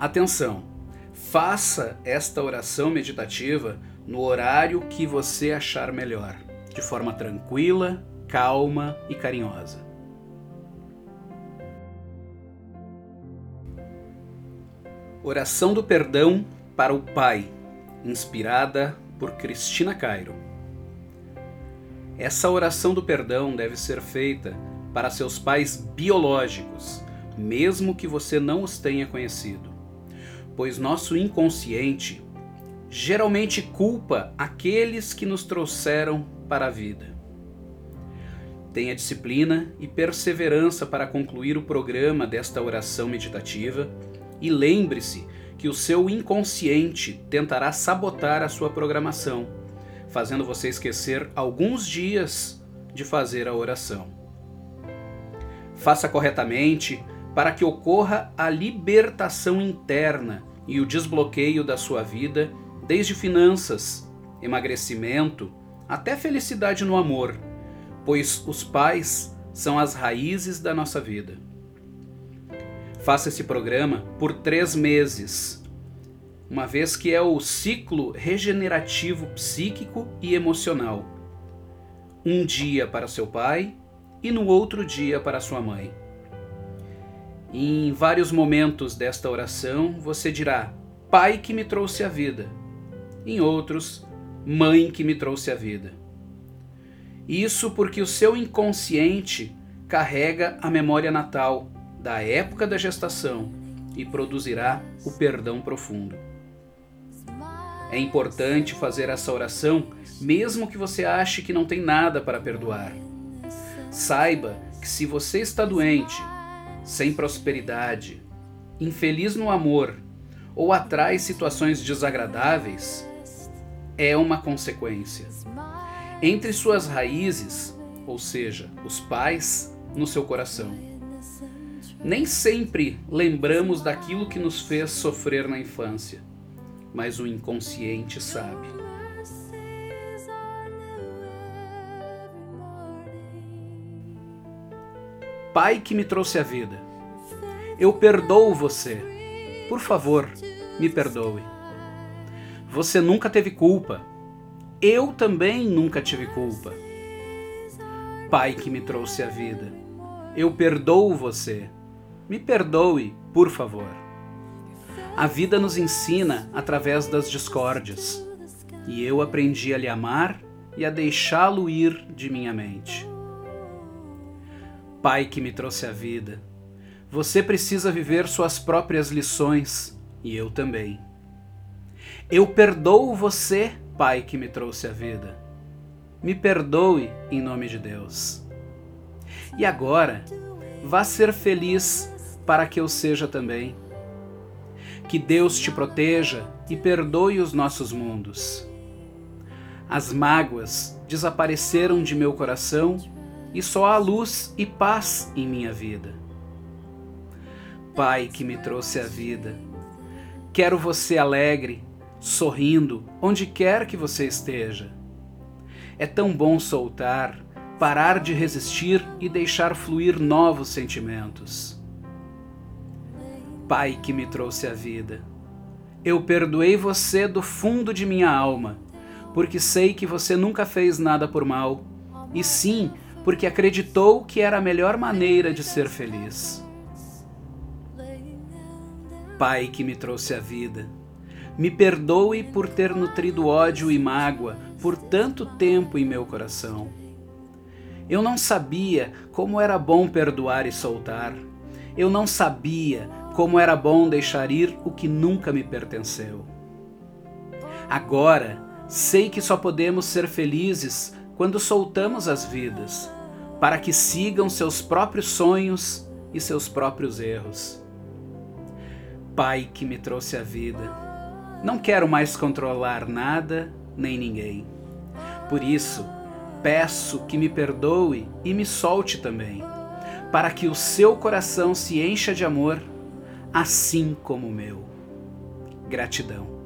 Atenção! Faça esta oração meditativa no horário que você achar melhor, de forma tranquila, calma e carinhosa. Oração do Perdão para o Pai, inspirada por Cristina Cairo. Essa oração do perdão deve ser feita para seus pais biológicos, mesmo que você não os tenha conhecido, pois nosso inconsciente geralmente culpa aqueles que nos trouxeram para a vida. Tenha disciplina e perseverança para concluir o programa desta oração meditativa e lembre-se que o seu inconsciente tentará sabotar a sua programação, fazendo você esquecer alguns dias de fazer a oração. Faça corretamente para que ocorra a libertação interna e o desbloqueio da sua vida, desde finanças, emagrecimento, até felicidade no amor, pois os pais são as raízes da nossa vida. Faça esse programa por três meses, uma vez que é o ciclo regenerativo psíquico e emocional. Um dia para seu pai e no outro dia para sua mãe. Em vários momentos desta oração você dirá: Pai que me trouxe a vida. Em outros, Mãe que me trouxe a vida. Isso porque o seu inconsciente carrega a memória natal da época da gestação e produzirá o perdão profundo. É importante fazer essa oração mesmo que você ache que não tem nada para perdoar. Saiba que se você está doente, sem prosperidade, infeliz no amor ou atrai situações desagradáveis, é uma consequência. Entre suas raízes, ou seja, os pais, no seu coração nem sempre lembramos daquilo que nos fez sofrer na infância, mas o inconsciente sabe. Pai que me trouxe a vida, eu perdoo você. Por favor, me perdoe. Você nunca teve culpa. Eu também nunca tive culpa. Pai que me trouxe a vida, eu perdoo você me perdoe, por favor. A vida nos ensina através das discórdias, e eu aprendi a lhe amar e a deixá-lo ir de minha mente. Pai que me trouxe a vida, você precisa viver suas próprias lições, e eu também. Eu perdoo você, Pai que me trouxe a vida. Me perdoe em nome de Deus. E agora, vá ser feliz para que eu seja também. Que Deus te proteja e perdoe os nossos mundos. As mágoas desapareceram de meu coração e só há luz e paz em minha vida. Pai que me trouxe a vida, quero você alegre, sorrindo, onde quer que você esteja. É tão bom soltar, parar de resistir e deixar fluir novos sentimentos. Pai que me trouxe a vida. Eu perdoei você do fundo de minha alma, porque sei que você nunca fez nada por mal, e sim porque acreditou que era a melhor maneira de ser feliz. Pai que me trouxe a vida, me perdoe por ter nutrido ódio e mágoa por tanto tempo em meu coração. Eu não sabia como era bom perdoar e soltar. Eu não sabia como era bom deixar ir o que nunca me pertenceu. Agora, sei que só podemos ser felizes quando soltamos as vidas, para que sigam seus próprios sonhos e seus próprios erros. Pai que me trouxe a vida, não quero mais controlar nada nem ninguém. Por isso, peço que me perdoe e me solte também, para que o seu coração se encha de amor assim como o meu. Gratidão.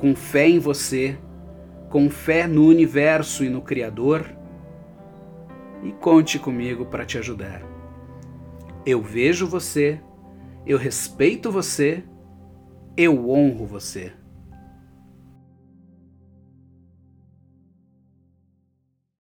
Com fé em você, com fé no universo e no Criador, e conte comigo para te ajudar. Eu vejo você, eu respeito você, eu honro você.